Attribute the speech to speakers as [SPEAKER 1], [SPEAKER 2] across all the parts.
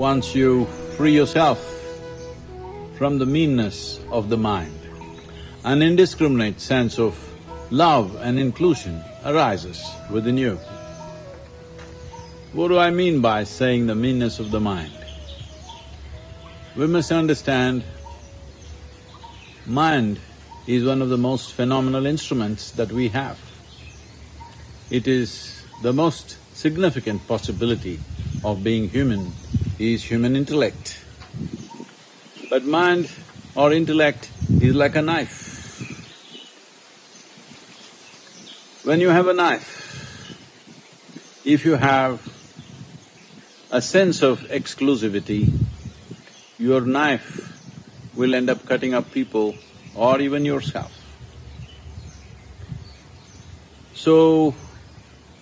[SPEAKER 1] once you free yourself from the meanness of the mind, an indiscriminate sense of love and inclusion arises within you. What do I mean by saying the meanness of the mind? We must understand mind is one of the most phenomenal instruments that we have. It is the most significant possibility of being human is human intellect. But mind or intellect is like a knife. When you have a knife, if you have a sense of exclusivity, your knife will end up cutting up people or even yourself. So,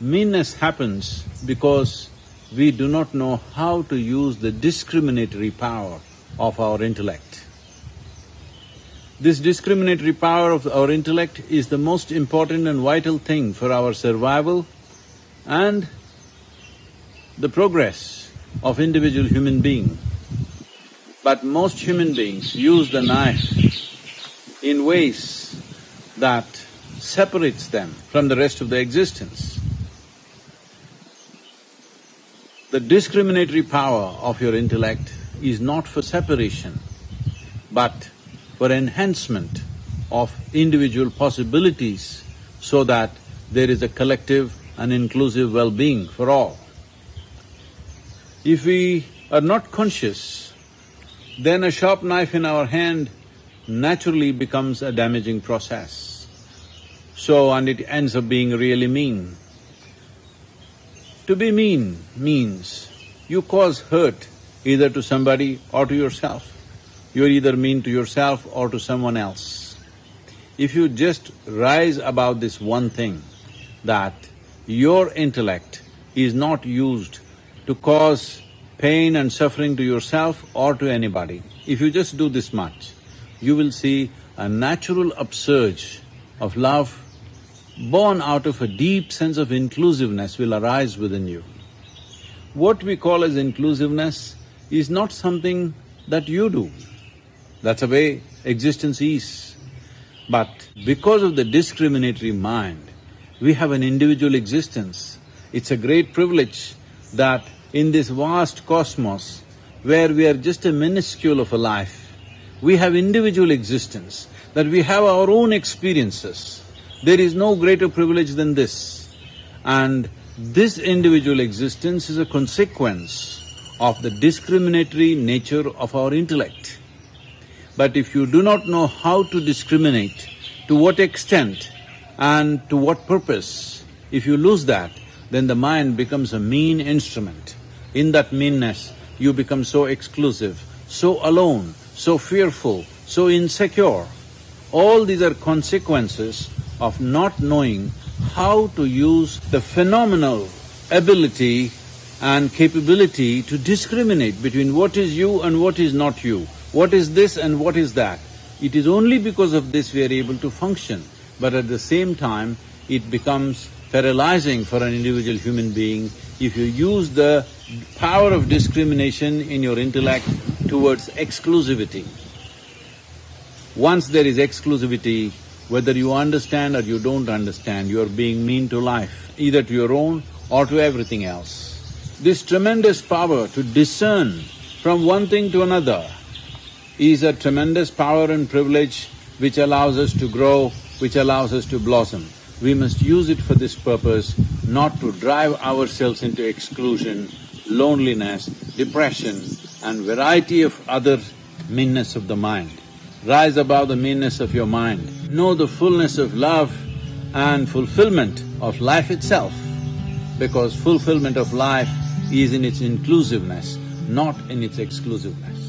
[SPEAKER 1] meanness happens because we do not know how to use the discriminatory power of our intellect. This discriminatory power of our intellect is the most important and vital thing for our survival and the progress of individual human being. But most human beings use the knife in ways that separates them from the rest of their existence. The discriminatory power of your intellect is not for separation, but for enhancement of individual possibilities so that there is a collective and inclusive well-being for all. If we are not conscious, then a sharp knife in our hand naturally becomes a damaging process. So, and it ends up being really mean. To be mean means you cause hurt either to somebody or to yourself. You're either mean to yourself or to someone else. If you just rise above this one thing, that your intellect is not used to cause pain and suffering to yourself or to anybody, if you just do this much, you will see a natural upsurge of love born out of a deep sense of inclusiveness will arise within you. What we call as inclusiveness is not something that you do. That's the way existence is. But because of the discriminatory mind, we have an individual existence. It's a great privilege that in this vast cosmos, where we are just a minuscule of a life, we have individual existence, that we have our own experiences. There is no greater privilege than this. And this individual existence is a consequence of the discriminatory nature of our intellect. But if you do not know how to discriminate, to what extent and to what purpose, if you lose that, then the mind becomes a mean instrument. In that meanness, you become so exclusive, so alone, so fearful, so insecure. All these are consequences of not knowing how to use the phenomenal ability and capability to discriminate between what is you and what is not you, what is this and what is that. It is only because of this we are able to function, but at the same time, it becomes paralyzing for an individual human being if you use the power of discrimination in your intellect towards exclusivity. Once there is exclusivity, whether you understand or you don't understand, you are being mean to life, either to your own or to everything else. This tremendous power to discern from one thing to another is a tremendous power and privilege which allows us to grow, which allows us to blossom. We must use it for this purpose, not to drive ourselves into exclusion, loneliness, depression and variety of other meanness of the mind. Rise above the meanness of your mind. Know the fullness of love and fulfillment of life itself, because fulfillment of life is in its inclusiveness, not in its exclusiveness.